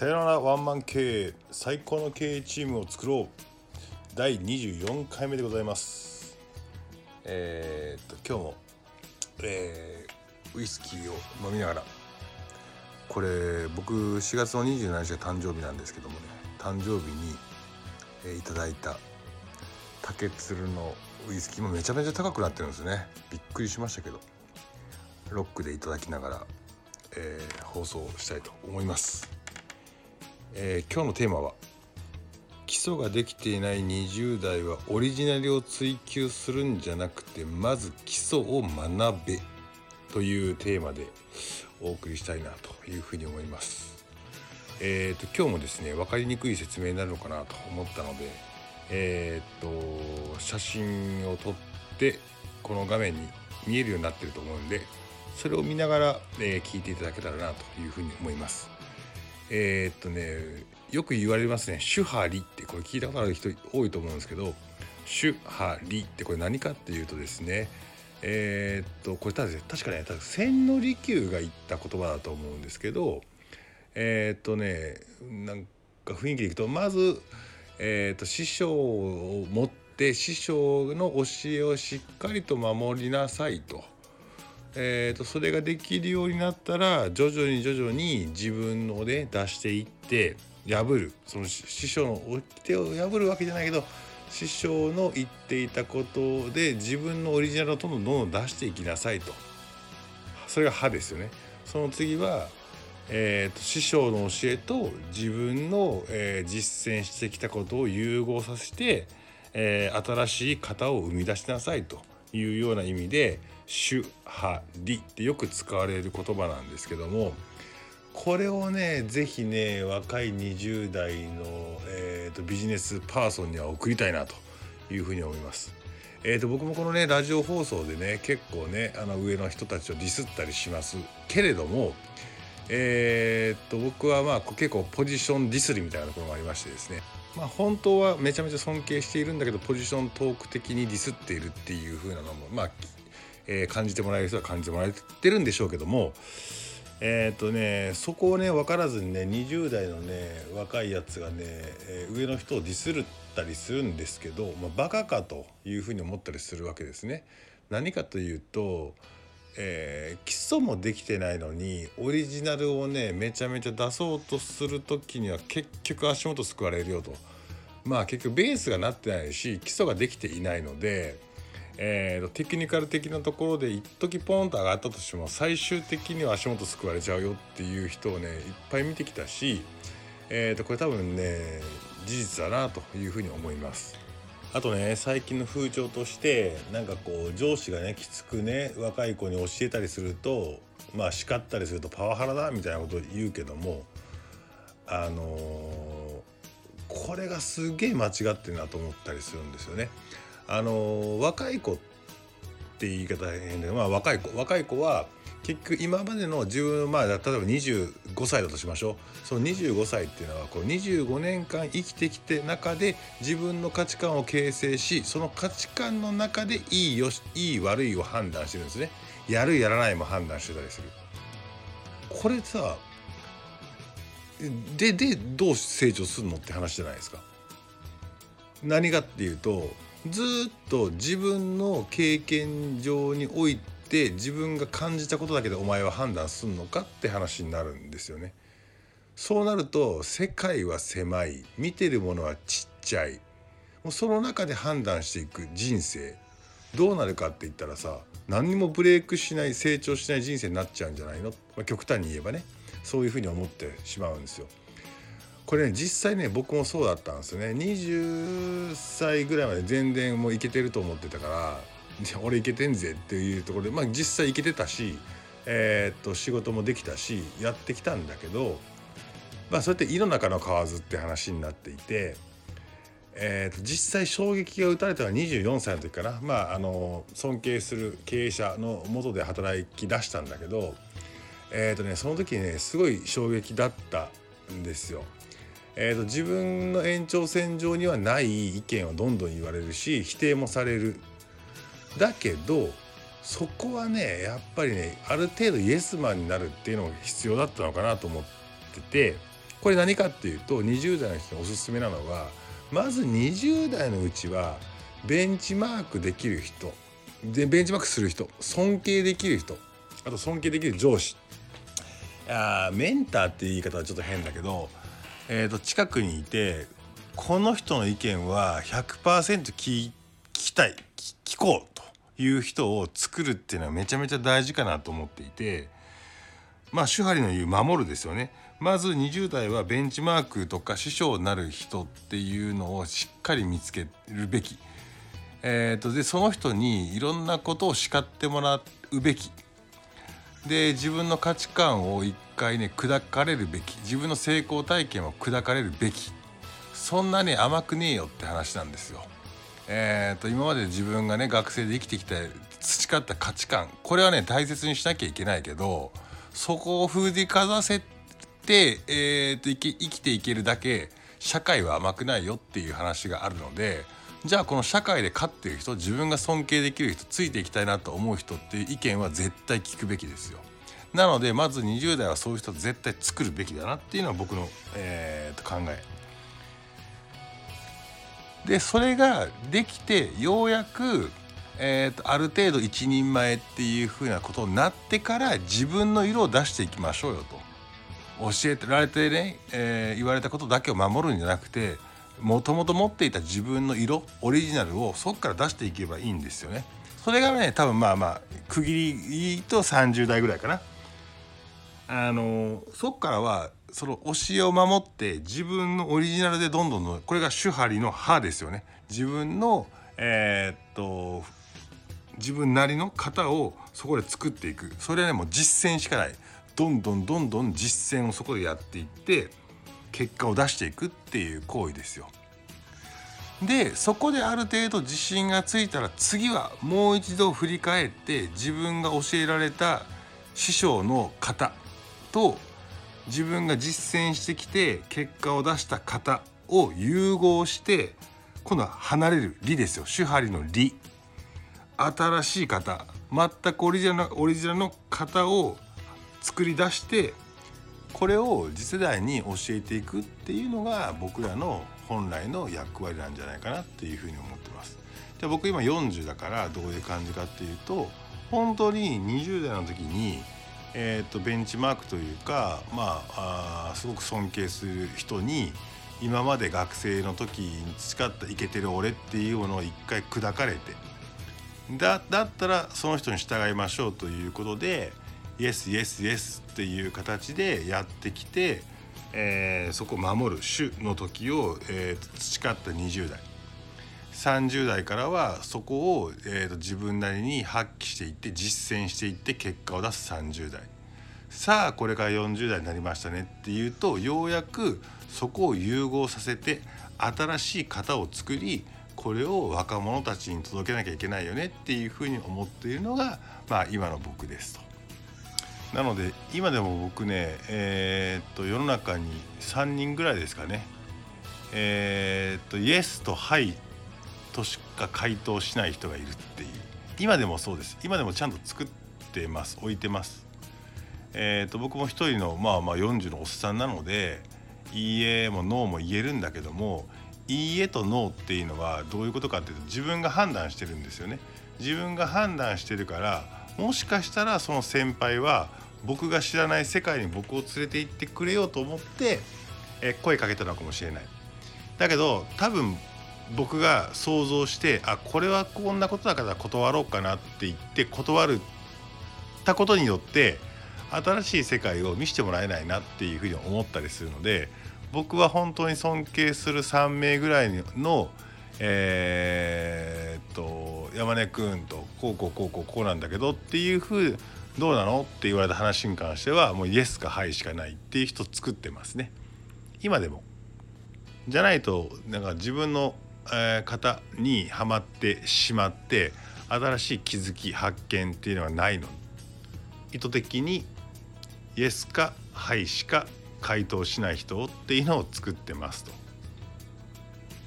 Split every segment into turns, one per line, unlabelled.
さよならワンマン経営最高の経営チームを作ろう。第24回目でございます。えー、っと今日も、えー、ウイスキーを飲みながら。これ僕4月の27日が誕生日なんですけどもね。誕生日に、えー、いただいた竹鶴のウイスキーもめちゃめちゃ高くなってるんですね。びっくりしましたけど。ロックでいただきながら、えー、放送したいと思います。えー、今日のテーマは基礎ができていない20代はオリジナルを追求するんじゃなくてまず基礎を学べというテーマでお送りしたいなというふうに思います。えーと、今日もですね分かりにくい説明になるのかなと思ったので、えーと写真を撮ってこの画面に見えるようになってると思うんでそれを見ながら、えー、聞いていただけたらなというふうに思います。えー、っとねよく言われますね「手張り」ってこれ聞いたことある人多いと思うんですけど「手張り」ってこれ何かっていうとですねえー、っとこれただ確かね千利休が言った言葉だと思うんですけどえー、っとねなんか雰囲気でいくとまず、え、っと師匠を持って師匠の教えをしっかりと守りなさいと。えーと、それができるようになったら徐々に徐々に自分ので出していって破るその師匠の掟を破るわけじゃないけど師匠の言っていたことで自分のオリジナルをどんどんどんどん出していきなさいとそれが「歯」ですよね。その次はえーと、師匠の教えと自分の、えー、実践してきたことを融合させて、えー、新しい型を生み出しなさいというような意味で主張りってよく使われる言葉なんですけどもこれをね是非ね若い20代の、えーと、ビジネスパーソンには送りたいなというふうに思います。えーと、僕もこのねラジオ放送でね結構ねあの上の人たちをディスったりしますけれどもえー、と僕はまあ結構ポジションディスりみたいなところもありましてですねまあ本当はめちゃめちゃ尊敬しているんだけどポジショントーク的にディスっているっていう風なのもまあえー、感じてもらえる人は感じてもらえてるんでしょうけどもえっ、とねそこをね分からずにね20代のね若いやつがね、えー、上の人をディスるったりするんですけど、まあ、バカかというふうに思ったりするわけですね。何かというとえー、基礎もできてないのにオリジナルをねめちゃめちゃ出そうとする時には結局足元すくわれるよとまあ結局ベースがなってないし基礎ができていないのでえー、テクニカル的なところで一時ポンと上がったとしても最終的には足元すくわれちゃうよっていう人をねいっぱい見てきたし、えー、とこれ多分ね事実だなというふうに思います。あとね最近の風潮としてなんかこう上司がねきつくね若い子に教えたりするとまあ叱ったりするとパワハラだみたいなこと言うけどもあのー、これがすげえ間違ってるなと思ったりするんですよね。あの若い子って言い方変で、まあ、若い子若い子は結局今までの自分まあ例えば25歳だとしましょう。その25歳っていうのはこう25年間生きてきて中で自分の価値観を形成しその価値観の中でいいよしいい悪いを判断してるんですね。やるやらないも判断してたりする。これさででどう成長するのって話じゃないですか。何かっていうとずっと自分の経験上において自分が感じたことだけでお前は判断すんのかって話になるんですよね。そうなると世界は狭い。見てるものはちっちゃい。もうその中で判断していく人生。どうなるかって言ったらさ何にもブレイクしない成長しない人生になっちゃうんじゃないの、まあ、極端に言えばね。そういうふうに思ってしまうんですよ。これね実際ね僕もそうだったんですよね20歳ぐらいまで全然もういけてると思ってたから俺いけてんぜっていうところでまあ実際いけてたしえー、っと仕事もできたしやってきたんだけどまあそうやって井の中の蛙って話になっていて。えー、と実際衝撃が打たれたのは24歳の時かな、まあ、あの尊敬する経営者のもとで働き出したんだけど、えーとね、その時にねすごい衝撃だったんですよ。えーと、自分の延長線上にはない意見をどんどん言われるし否定もされる。だけどそこはねやっぱりねある程度イエスマンになるっていうのが必要だったのかなと思っててこれ何かっていうと20代の人におすすめなのはまず20代のうちはベンチマークできる人でベンチマークする人尊敬できる人あと尊敬できる上司。あメンターっていう言い方はちょっと変だけど、えー、と近くにいてこの人の意見は100%聞きたい聞こうという人を作るっていうのはめちゃめちゃ大事かなと思っていてまあ手張の言う守るですよね。まず20代はベンチマークとか師匠になる人っていうのをしっかり見つけるべき。えーと、でその人にいろんなことを叱ってもらうべき。で自分の価値観を一回ね砕かれるべき。自分の成功体験を砕かれるべき。そんなに甘くねえよって話なんですよ。えーと、今まで自分がね学生で生きてきた培った価値観。これはね大切にしなきゃいけないけどそこを封じかざせて、えーと、生きていけるだけ社会は甘くないよっていう話があるのでじゃあこの社会で勝ってる人自分が尊敬できる人ついていきたいなと思う人っていう意見は絶対聞くべきですよ。なのでまず20代はそういう人絶対作るべきだなっていうのは僕の、えー、と考え。でそれができてようやくえーと、ある程度一人前っていうふうなことになってから自分の色を出していきましょうよと教えてられてね、えー、言われたことだけを守るんじゃなくてもともと持っていた自分の色オリジナルをそこから出していけばいいんですよね。それがね多分まあまあ区切りと30代ぐらいかな。あのそこからはその教えを守って自分のオリジナルでどんどんこれが手張りの歯ですよね。自分のえー、っと自分なりの型をそこで作っていくそれはねもう実践しかないどんどんどんどん実践をそこでやっていって結果を出していくっていう行為ですよ。でそこである程度自信がついたら次はもう一度振り返って自分が教えられた師匠の型と自分が実践してきて結果を出した型を融合して今度は離れる理ですよ手張りの理新しい型全くオリジナルオリジナルの型を作り出してこれを次世代に教えていくっていうのが僕らの本来の役割なんじゃないかなっていうふうに思ってます。で僕今40だからどういう感じかっていうと本当に20代の時に、えー、とベンチマークというかまああすごく尊敬する人に今まで学生の時に培ったイケてる俺っていうものを一回砕かれてだだったらその人に従いましょうということでイエスイエスイエスっていう形でやってきて、えー、そこを守る主の時を、えー、培った20代30代からはそこを、えーと、自分なりに発揮していって実践していって結果を出す30代さあこれから40代になりましたねっていうとようやくそこを融合させて新しい型を作りこれを若者たちに届けなきゃいけないよねっていうふうに思っているのが、まあ、今の僕ですと。なので今でも僕ねえー、っと世の中に3人ぐらいですかね。えー、っとイエスとはいとしか回答しない人がいるっていう。今でもそうです。今でもちゃんと作ってます。置いてます。えー、っと僕も一人のまあまあ40のおっさんなのでいいえもノーも言えるんだけどもいいえとノーっていうのはどういうことかっていうと自分が判断してるんですよね。自分が判断してるからもしかしたらその先輩は僕が知らない世界に僕を連れて行ってくれようと思ってえ声かけたのかもしれない。だけど多分僕が想像してあこれはこんなことだから断ろうかなって言って断るたことによって新しい世界を見せてもらえないなっていうふうに思ったりするので僕は本当に尊敬する3名ぐらいのえー、っと山根君とこうこうこうこうこうなんだけどっていうふうどうなのって言われた話に関してはもうイエスかハイしかないっていう人作ってますね今でも。じゃないとなんか自分の、えー、型にはまってしまって新しい気づき発見っていうのはないの意図的にイエスかハイしか回答しない人っていうのを作ってますと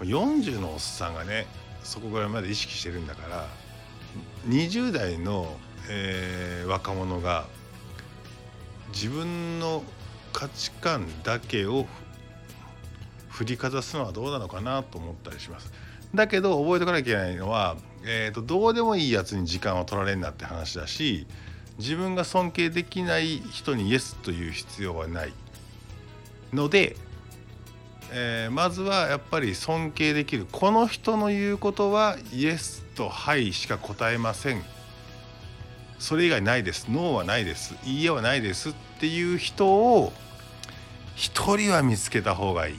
40のおっさんがねそこぐらいまで意識してるんだから20代の、えー、若者が自分の価値観だけを振りかざすのはどうなのかなと思ったりします。だけど覚えておかなきゃいけないのは、えーと、どうでもいいやつに時間を取られんなって話だし自分が尊敬できない人にイエスという必要はないので、えー、まずはやっぱり尊敬できるこの人の言うことはイエスとはいしか答えません。それ以外ないです。ノーはないです。いいえはないですっていう人を一人は見つけた方がいい。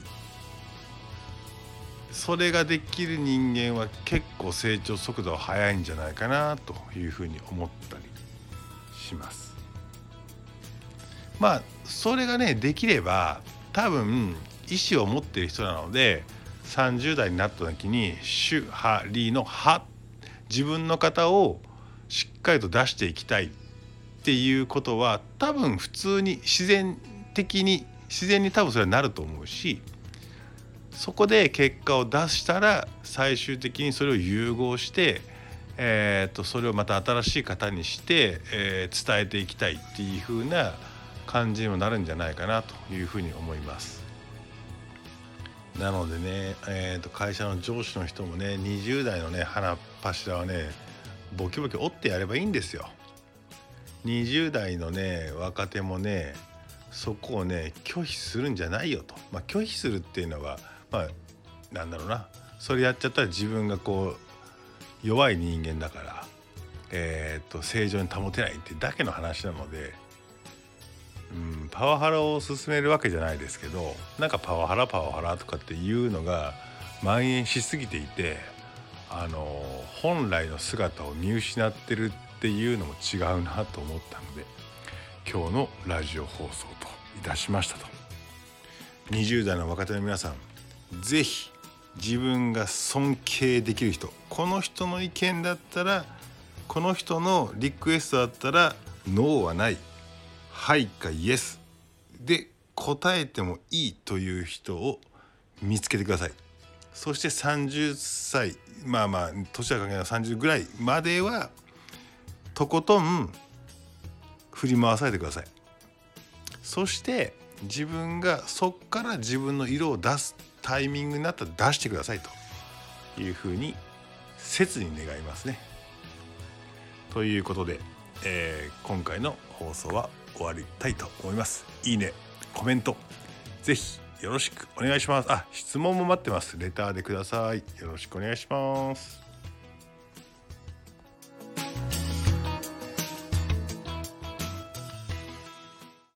それができる人間は結構成長速度は速いんじゃないかなというふうに思ったりします。まあそれがねできれば多分意思を持っている人なので30代になった時に「主ハリの「は」自分の型をしっかりと出していきたいっていうことは多分普通に自然的に自然に多分それはなると思うしそこで結果を出したら最終的にそれを融合して、えー、とそれをまた新しい型にして、えー、伝えていきたいっていう風な感じにもなるんじゃないかなというふうに思います。なのでね、えー、と会社の上司の人もね20代のね花っ柱はねボキボキ折ってやればいいんですよ。20代のね若手もねそこをね拒否するんじゃないよと、まあ、拒否するっていうのはまあなんだろうなそれやっちゃったら自分がこう弱い人間だから、えー、と正常に保てないってだけの話なので、うん、パワハラを進めるわけじゃないですけどなんかパワハラパワハラとかっていうのが蔓延しすぎていてあの本来の姿を見失ってるっていうのも違うなと思ったので今日のラジオ放送といたしましたと。20代の若手の皆さん是非自分が尊敬できる人この人の意見だったらこの人のリクエストだったらノーはない。はいかイエスで答えてもいいという人を見つけてください。そして30歳まあまあ年は関係ない30ぐらいまではとことん振り回されてください。そして自分がそっから自分の色を出すタイミングになったら出してくださいと。いうふうに切に願いますね。ということで、えー、今回の放送は終わりたいと思います。いいねコメント是非よろしくお願いします。あ質問も待ってます。レターでください。よろしくお願いします。